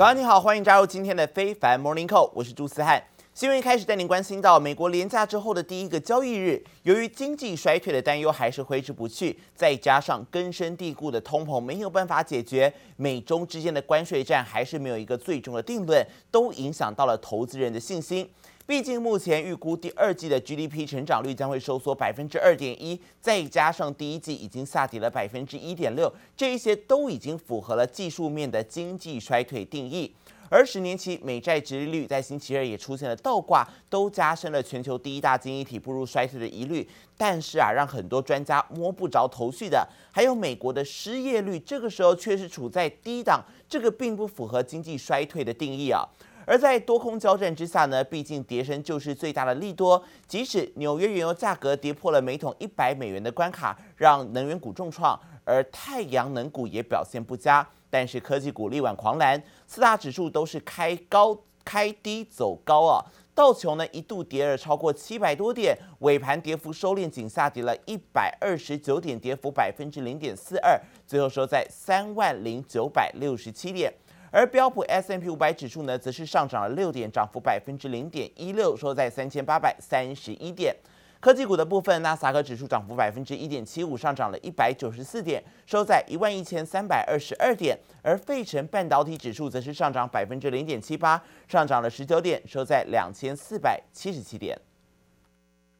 早上你好，欢迎加入今天的非凡 Morning Call，我是朱思翰。新闻一开始带您关心到美国廉价之后的第一个交易日，由于经济衰退的担忧还是挥之不去，再加上根深蒂固的通膨没有办法解决，美中之间的关税战还是没有一个最终的定论，都影响到了投资人的信心。毕竟目前预估第二季的 GDP 成长率将会收缩百分之二点一，再加上第一季已经下跌了百分之一点六，这一些都已经符合了技术面的经济衰退定义。而十年期美债殖利率在星期二也出现了倒挂，都加深了全球第一大经济体步入衰退的疑虑。但是啊，让很多专家摸不着头绪的，还有美国的失业率，这个时候却是处在低档，这个并不符合经济衰退的定义啊。而在多空交战之下呢，毕竟跌升就是最大的利多。即使纽约原油价格跌破了每桶一百美元的关卡，让能源股重创，而太阳能股也表现不佳。但是科技股力挽狂澜，四大指数都是开高开低走高啊。道琼呢一度跌了超过七百多点，尾盘跌幅收敛，仅下跌了一百二十九点，跌幅百分之零点四二，最后收在三万零九百六十七点。而标普 S M P 五百指数呢，则是上涨了六点，涨幅百分之零点一六，收在三千八百三十一点。科技股的部分，纳斯达克指数涨幅百分之一点七五，上涨了一百九十四点，收在一万一千三百二十二点。而费城半导体指数则是上涨百分之零点七八，上涨了十九点，收在两千四百七十七点。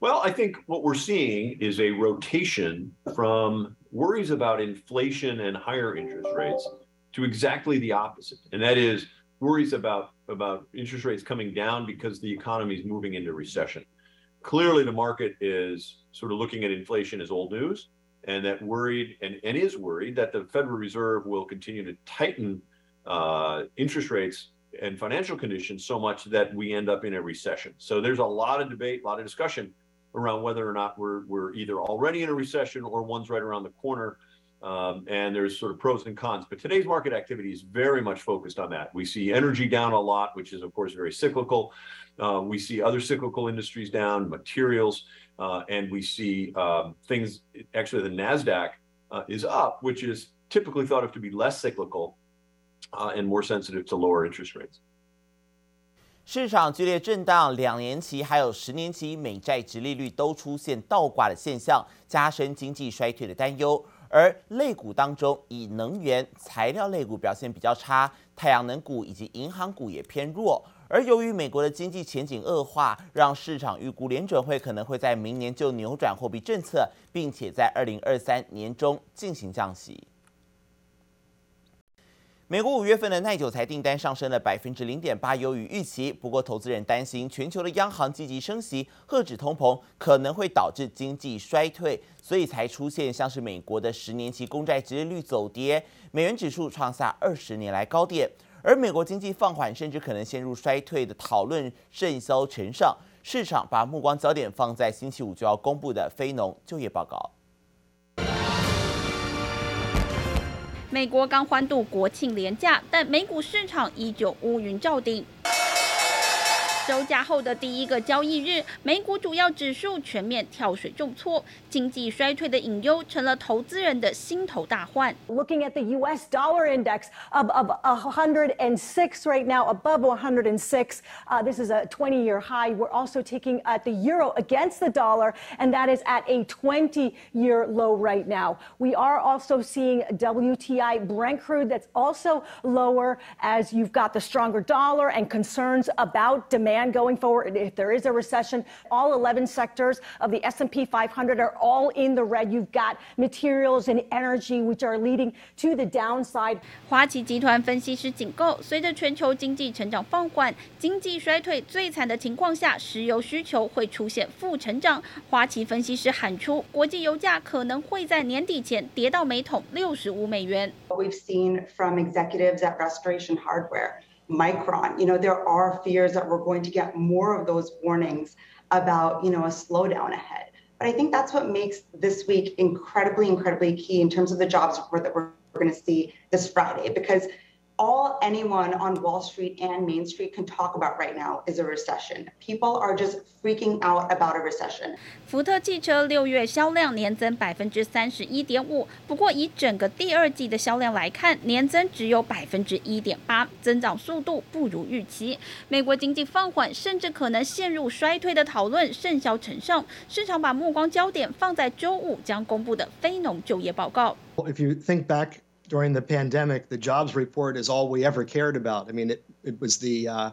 Well, I think what we're seeing is a rotation from worries about inflation and higher interest rates to exactly the opposite, and that is worries about about interest rates coming down because the economy is moving into recession. clearly the market is sort of looking at inflation as old news and that worried and, and is worried that the Federal Reserve will continue to tighten uh, interest rates and financial conditions so much that we end up in a recession. So there's a lot of debate, a lot of discussion around whether or not we're, we're either already in a recession or one's right around the corner. Um, and there's sort of pros and cons. But today's market activity is very much focused on that. We see energy down a lot, which is, of course, very cyclical. Uh, we see other cyclical industries down, materials, uh, and we see um, things. Actually, the Nasdaq uh, is up, which is typically thought of to be less cyclical uh, and more sensitive to lower interest rates. 市场剧烈震荡，两年期还有十年期美债殖利率都出现倒挂的现象，加深经济衰退的担忧。 而类股当中，以能源材料类股表现比较差，太阳能股以及银行股也偏弱。而由于美国的经济前景恶化，让市场预估联准会可能会在明年就扭转货币政策，并且在二零二三年中进行降息。美国五月份的耐久财订单上升了百分之零点八，优于预期。不过，投资人担心全球的央行积极升息，遏制通膨，可能会导致经济衰退，所以才出现像是美国的十年期公债殖利率走跌，美元指数创下二十年来高点。而美国经济放缓，甚至可能陷入衰退的讨论甚嚣尘上，市场把目光焦点放在星期五就要公布的非农就业报告。美国刚欢度国庆连假，但美股市场依旧乌云罩顶。周假后的第一个交易日，美股主要指数全面跳水重挫，经济衰退的隐忧成了投资人的心头大患。Looking at the U.S. dollar index of of 106 right now, above 106. Uh, this is a 20-year high. We're also taking at the euro against the dollar, and that is at a 20-year low right now. We are also seeing WTI Brent crude that's also lower as you've got the stronger dollar and concerns about demand. going forward, if there is a recession, all 11 sectors of the S&P 500 are all in the red. You've got materials and energy which are leading to the downside. 花旗集团分析师警告，随着全球经济成长放缓，经济衰退最惨的情况下，石油需求会出现负成长。花旗分析师喊出，国际油价可能会在年底前跌到每桶六十五美元。We've seen from executives at Restoration Hardware. Micron, you know, there are fears that we're going to get more of those warnings about, you know, a slowdown ahead. But I think that's what makes this week incredibly, incredibly key in terms of the jobs report that we're, we're going to see this Friday, because all anyone on Wall Street and Main Street can talk about right now is a recession. People are just freaking out about a recession. 福特汽车六月销量年增百分之三十一点五，不过以整个第二季的销量来看，年增只有百分之一点八，增长速度不如预期。美国经济放缓，甚至可能陷入衰退的讨论甚嚣尘上，市场把目光焦点放在周五将公布的非农就业报告。If you think back. During the pandemic, the jobs report is all we ever cared about. I mean, it, it was the uh,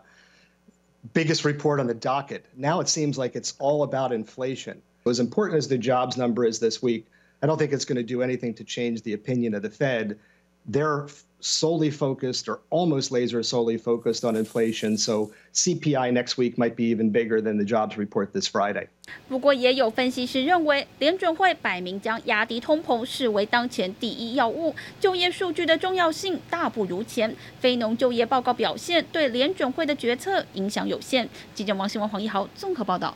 biggest report on the docket. Now it seems like it's all about inflation. As important as the jobs number is this week, I don't think it's going to do anything to change the opinion of the Fed. They're solely focused or almost laser solely focused on inflation. So CPI next week might be even bigger than the jobs report this Friday. 不过，也有分析师认为，联准会摆明将压低通膨视为当前第一要务，就业数据的重要性大不如前。非农就业报告表现对联准会的决策影响有限。记者王新文、黄一豪综合报道。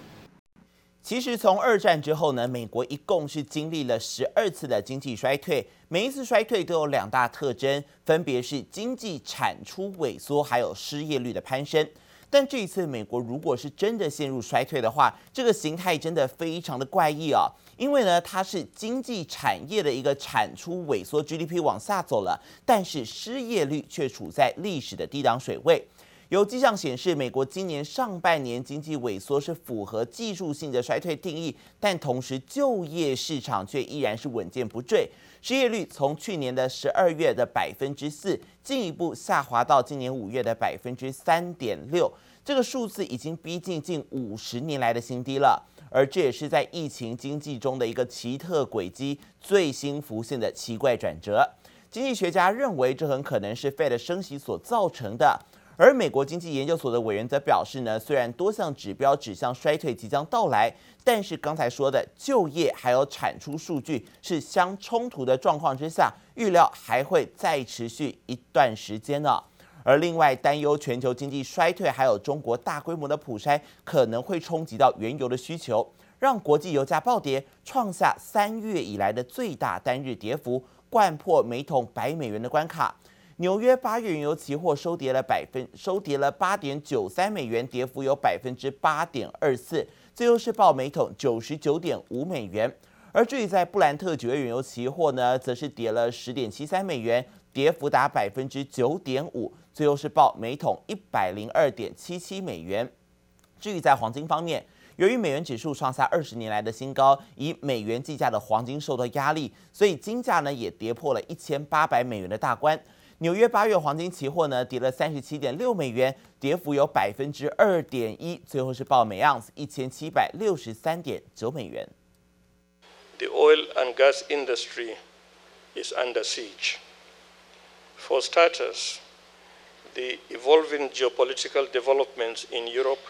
其实从二战之后呢，美国一共是经历了十二次的经济衰退，每一次衰退都有两大特征，分别是经济产出萎缩，还有失业率的攀升。但这一次美国如果是真的陷入衰退的话，这个形态真的非常的怪异啊！因为呢，它是经济产业的一个产出萎缩，GDP 往下走了，但是失业率却处在历史的低档水位。有迹象显示，美国今年上半年经济萎缩是符合技术性的衰退定义，但同时就业市场却依然是稳健不坠，失业率从去年的十二月的百分之四进一步下滑到今年五月的百分之三点六，这个数字已经逼近近五十年来的新低了，而这也是在疫情经济中的一个奇特轨迹最新浮现的奇怪转折。经济学家认为，这很可能是 Fed 升息所造成的。而美国经济研究所的委员则表示呢，虽然多项指标指向衰退即将到来，但是刚才说的就业还有产出数据是相冲突的状况之下，预料还会再持续一段时间呢。而另外担忧全球经济衰退，还有中国大规模的普筛可能会冲击到原油的需求，让国际油价暴跌，创下三月以来的最大单日跌幅，掼破每桶百美元的关卡。纽约八月原油期货收跌了百分，收跌了八点九三美元，跌幅有百分之八点二四，最后是报每桶九十九点五美元。而至于在布兰特九月原油期货呢，则是跌了十点七三美元，跌幅达百分之九点五，最后是报每桶一百零二点七七美元。至于在黄金方面，由于美元指数创下二十年来的新高，以美元计价的黄金受到压力，所以金价呢也跌破了一千八百美元的大关。纽约八月黄金期货呢跌了三十七点六美元，跌幅有百分之二点一，最后是报每盎司一千七百六十三点九美元。The oil and gas industry is under siege. For starters, the evolving geopolitical developments in Europe,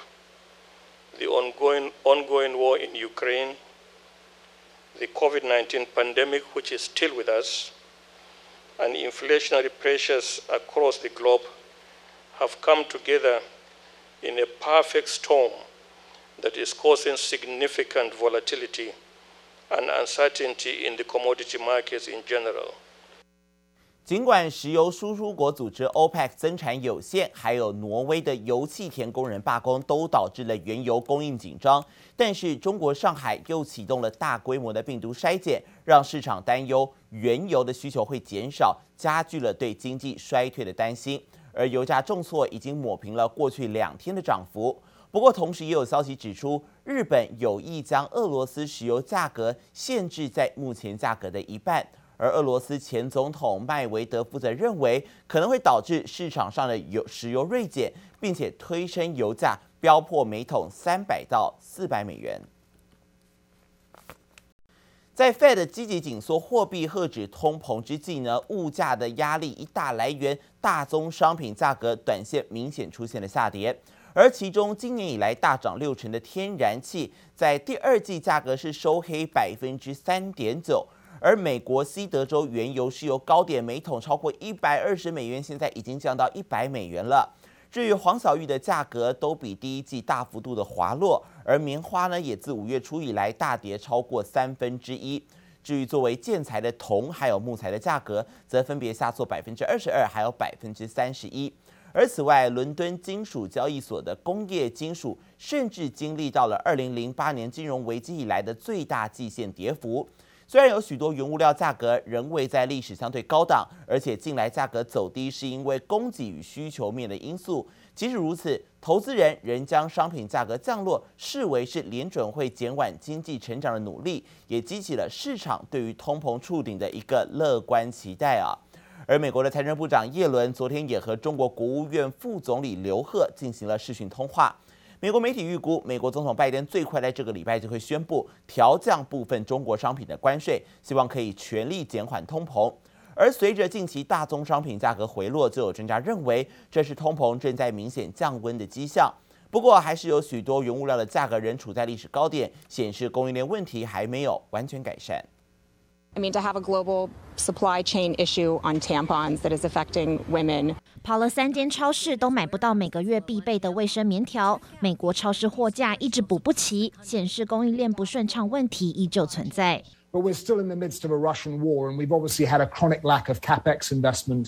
the ongoing ongoing war in Ukraine, the COVID-19 pandemic, which is still with us. and inflationary pressures across the globe have come together in a perfect storm that is causing significant volatility and uncertainty in the commodity markets in general. 尽管石油输出国组织 OPEC 增产有限，还有挪威的油气田工人罢工，都导致了原油供应紧张。但是中国上海又启动了大规模的病毒筛检，让市场担忧原油的需求会减少，加剧了对经济衰退的担心。而油价重挫已经抹平了过去两天的涨幅。不过同时也有消息指出，日本有意将俄罗斯石油价格限制在目前价格的一半。而俄罗斯前总统麦维德夫则认为，可能会导致市场上的油石油锐减，并且推升油价飙破每桶三百到四百美元。在 Fed 积极紧缩货币、遏制通膨之际呢，物价的压力一大来源，大宗商品价格短线明显出现了下跌，而其中今年以来大涨六成的天然气，在第二季价格是收黑百分之三点九。而美国西德州原油是由高点每桶超过一百二十美元，现在已经降到一百美元了。至于黄小玉的价格都比第一季大幅度的滑落，而棉花呢也自五月初以来大跌超过三分之一。至于作为建材的铜还有木材的价格，则分别下挫百分之二十二，还有百分之三十一。而此外，伦敦金属交易所的工业金属甚至经历到了二零零八年金融危机以来的最大季线跌幅。虽然有许多原物料价格仍未在历史相对高档，而且近来价格走低是因为供给与需求面的因素。即使如此，投资人仍将商品价格降落视为是联准会减缓经济成长的努力，也激起了市场对于通膨触顶的一个乐观期待啊。而美国的财政部长耶伦昨天也和中国国务院副总理刘鹤进行了视讯通话。美国媒体预估，美国总统拜登最快在这个礼拜就会宣布调降部分中国商品的关税，希望可以全力减缓通膨。而随着近期大宗商品价格回落，就有专家认为这是通膨正在明显降温的迹象。不过，还是有许多原物料的价格仍处在历史高点，显示供应链问题还没有完全改善。I mean, to have a global supply chain issue on tampons that is affecting women. 跑了三间超市都买不到每个月必备的卫生棉条，美国超市货架一直补不齐，显示供应链不顺畅问题依旧存在。But we're still in the midst of a Russian war, and we've obviously had a chronic lack of capex investment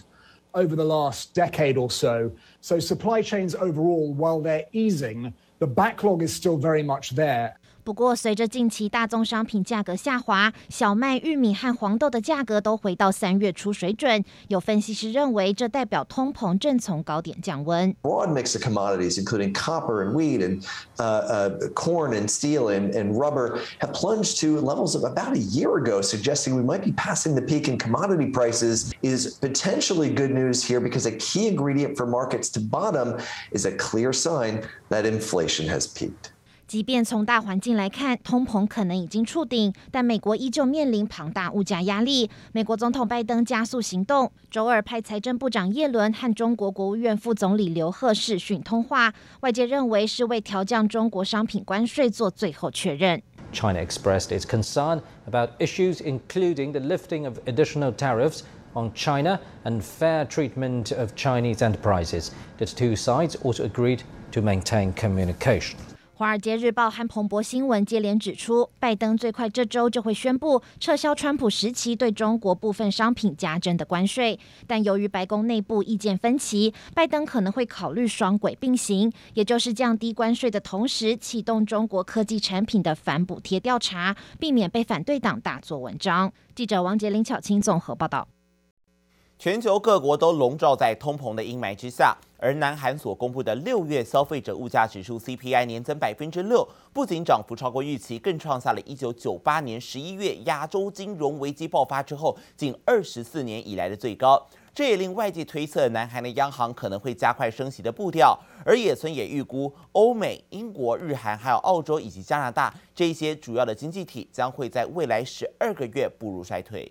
over the last decade or so. So supply chains overall, while they're easing, the backlog is still very much there. 不过，随着近期大宗商品价格下滑，小麦、玉米和黄豆的价格都回到三月初水准。有分析师认为，这代表通膨正从高点降温。Broad mix of commodities, including copper and wheat and uh, uh, corn and steel and, and rubber, have plunged to levels of about a year ago, suggesting we might be passing the peak in commodity prices. Is potentially good news here because a key ingredient for markets to bottom is a clear sign that inflation has peaked. 即便从大环境来看，通膨可能已经触顶，但美国依旧面临庞大物价压力。美国总统拜登加速行动，周二派财政部长耶伦和中国国务院副总理刘鹤视讯通话，外界认为是为调降中国商品关税做最后确认。China expressed its concern about issues including the lifting of additional tariffs on China and fair treatment of Chinese enterprises. The two sides also agreed to maintain communication.《华尔街日报》和彭博新闻接连指出，拜登最快这周就会宣布撤销川普时期对中国部分商品加征的关税。但由于白宫内部意见分歧，拜登可能会考虑双轨并行，也就是降低关税的同时启动中国科技产品的反补贴调查，避免被反对党大做文章。记者王杰、林巧清综合报道。全球各国都笼罩在通膨的阴霾之下，而南韩所公布的六月消费者物价指数 CPI 年增百分之六，不仅涨幅超过预期，更创下了一九九八年十一月亚洲金融危机爆发之后近二十四年以来的最高。这也令外界推测，南韩的央行可能会加快升息的步调。而野村也预估，欧美、英国、日韩还有澳洲以及加拿大这些主要的经济体将会在未来十二个月步入衰退。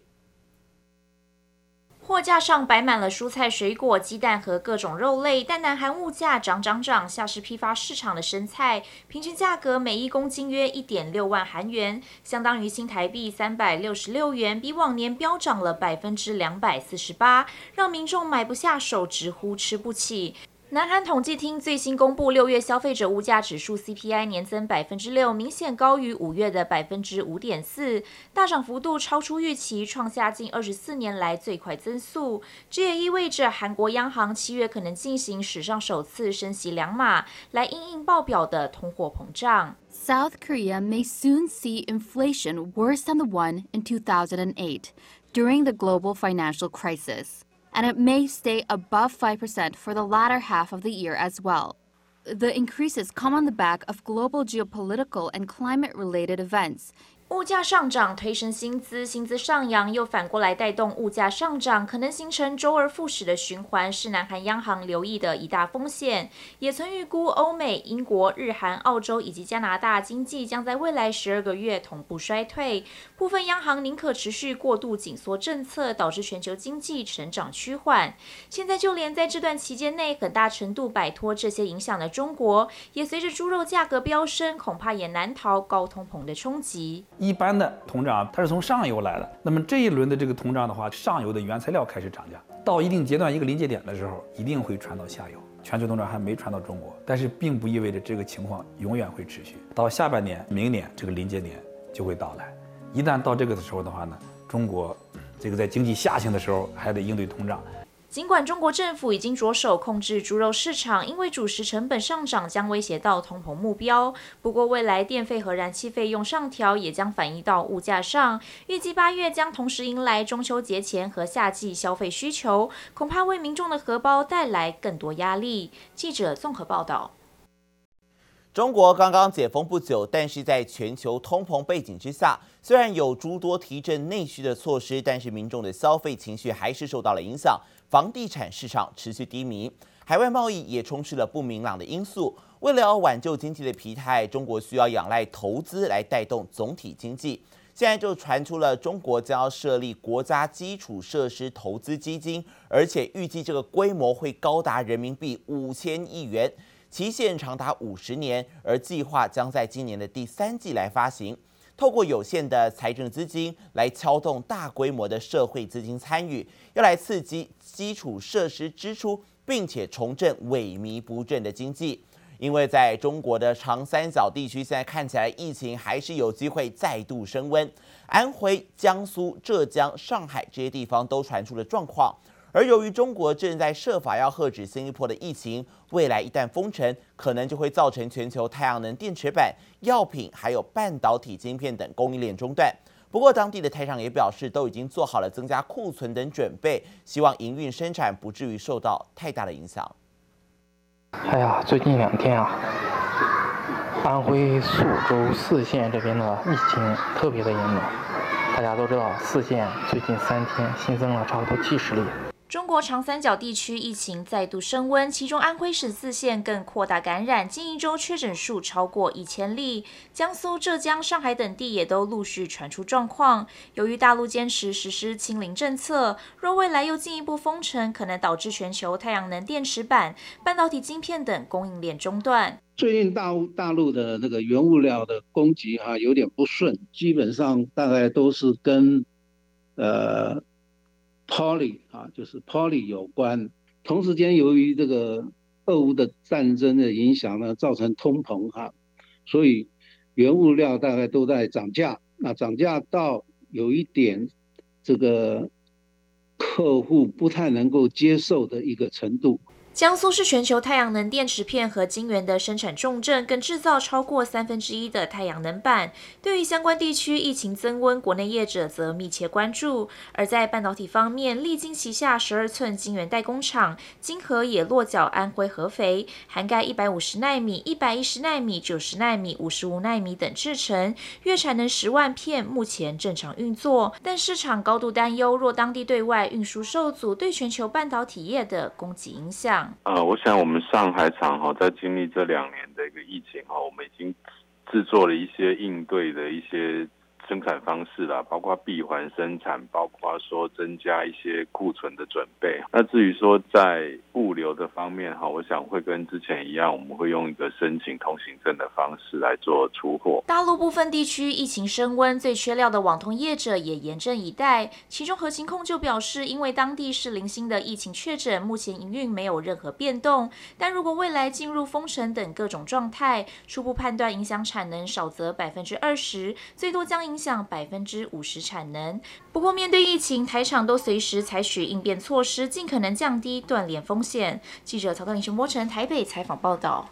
货架上摆满了蔬菜、水果、鸡蛋和各种肉类，但南韩物价涨涨涨。像是批发市场的生菜，平均价格每一公斤约一点六万韩元，相当于新台币三百六十六元，比往年飙涨了百分之两百四十八，让民众买不下手，直呼吃不起。南韩统计厅最新公布六月消费者物价指数 CPI 年增百分之六，明显高于五月的百分之五点四，大涨幅度超出预期，创下近二十四年来最快增速。这也意味着韩国央行七月可能进行史上首次升息两码，来因应爆表的通货膨胀。South Korea may soon see inflation worse than the one in 2008 during the global financial crisis. And it may stay above 5% for the latter half of the year as well. The increases come on the back of global geopolitical and climate-related events, 物价上涨推升薪资，薪资上扬又反过来带动物价上涨，可能形成周而复始的循环，是南韩央行留意的一大风险。也曾预估欧美、英国、日韩、澳洲以及加拿大经济将在未来十二个月同步衰退。部分央行宁可持续过度紧缩政策，导致全球经济成长趋缓。现在就连在这段期间内很大程度摆脱这些影响的中国，也随着猪肉价格飙升，恐怕也难逃高通膨的冲击。一般的通胀它是从上游来的，那么这一轮的这个通胀的话，上游的原材料开始涨价，到一定阶段一个临界点的时候，一定会传到下游。全球通胀还没传到中国，但是并不意味着这个情况永远会持续。到下半年、明年这个临界点就会到来，一旦到这个的时候的话呢，中国这个在经济下行的时候还得应对通胀。尽管中国政府已经着手控制猪肉市场，因为主食成本上涨将威胁到通膨目标。不过，未来电费和燃气费用上调也将反映到物价上。预计八月将同时迎来中秋节前和夏季消费需求，恐怕为民众的荷包带来更多压力。记者综合报道。中国刚刚解封不久，但是在全球通膨背景之下，虽然有诸多提振内需的措施，但是民众的消费情绪还是受到了影响。房地产市场持续低迷，海外贸易也充斥了不明朗的因素。为了要挽救经济的疲态，中国需要仰赖投资来带动总体经济。现在就传出了中国将要设立国家基础设施投资基金，而且预计这个规模会高达人民币五千亿元，期限长达五十年，而计划将在今年的第三季来发行。透过有限的财政资金来撬动大规模的社会资金参与，要来刺激基础设施支出，并且重振萎靡不振的经济。因为在中国的长三角地区，现在看起来疫情还是有机会再度升温。安徽、江苏、浙江、上海这些地方都传出了状况。而由于中国正在设法要遏制新一波的疫情，未来一旦封城，可能就会造成全球太阳能电池板、药品还有半导体晶片等供应链中断。不过，当地的台厂也表示，都已经做好了增加库存等准备，希望营运生产不至于受到太大的影响。哎呀，最近两天啊，安徽宿州泗县这边的疫情特别的严重，大家都知道，泗县最近三天新增了差不多七十例。中国长三角地区疫情再度升温，其中安徽省四县更扩大感染，近一周确诊数超过一千例。江苏、浙江、上海等地也都陆续传出状况。由于大陆坚持实施清零政策，若未来又进一步封城，可能导致全球太阳能电池板、半导体晶片等供应链中断。最近大大陆的那个原物料的供给啊有点不顺，基本上大概都是跟呃。Poly 啊，就是 Poly 有关。同时间，由于这个俄乌的战争的影响呢，造成通膨哈，所以原物料大概都在涨价。那涨价到有一点这个客户不太能够接受的一个程度。江苏是全球太阳能电池片和晶圆的生产重镇，更制造超过三分之一的太阳能板。对于相关地区疫情增温，国内业者则密切关注。而在半导体方面，力晶旗下十二寸晶圆代工厂晶禾也落脚安徽合肥，涵盖一百五十纳米、一百一十纳米、九十纳米、五十五纳米等制程，月产能十万片，目前正常运作。但市场高度担忧，若当地对外运输受阻，对全球半导体业的供给影响。呃，我想我们上海厂哈，在经历这两年的一个疫情哈，我们已经制作了一些应对的一些。生产方式啦，包括闭环生产，包括说增加一些库存的准备。那至于说在物流的方面哈，我想会跟之前一样，我们会用一个申请通行证的方式来做出货。大陆部分地区疫情升温，最缺料的网通业者也严阵以待。其中合勤控就表示，因为当地是零星的疫情确诊，目前营运没有任何变动。但如果未来进入封城等各种状态，初步判断影响产能少则百分之二十，最多将。影响百分之五十产能。不过，面对疫情，台厂都随时采取应变措施，尽可能降低断联风险。记者曹德林、熊波成台北采访报道。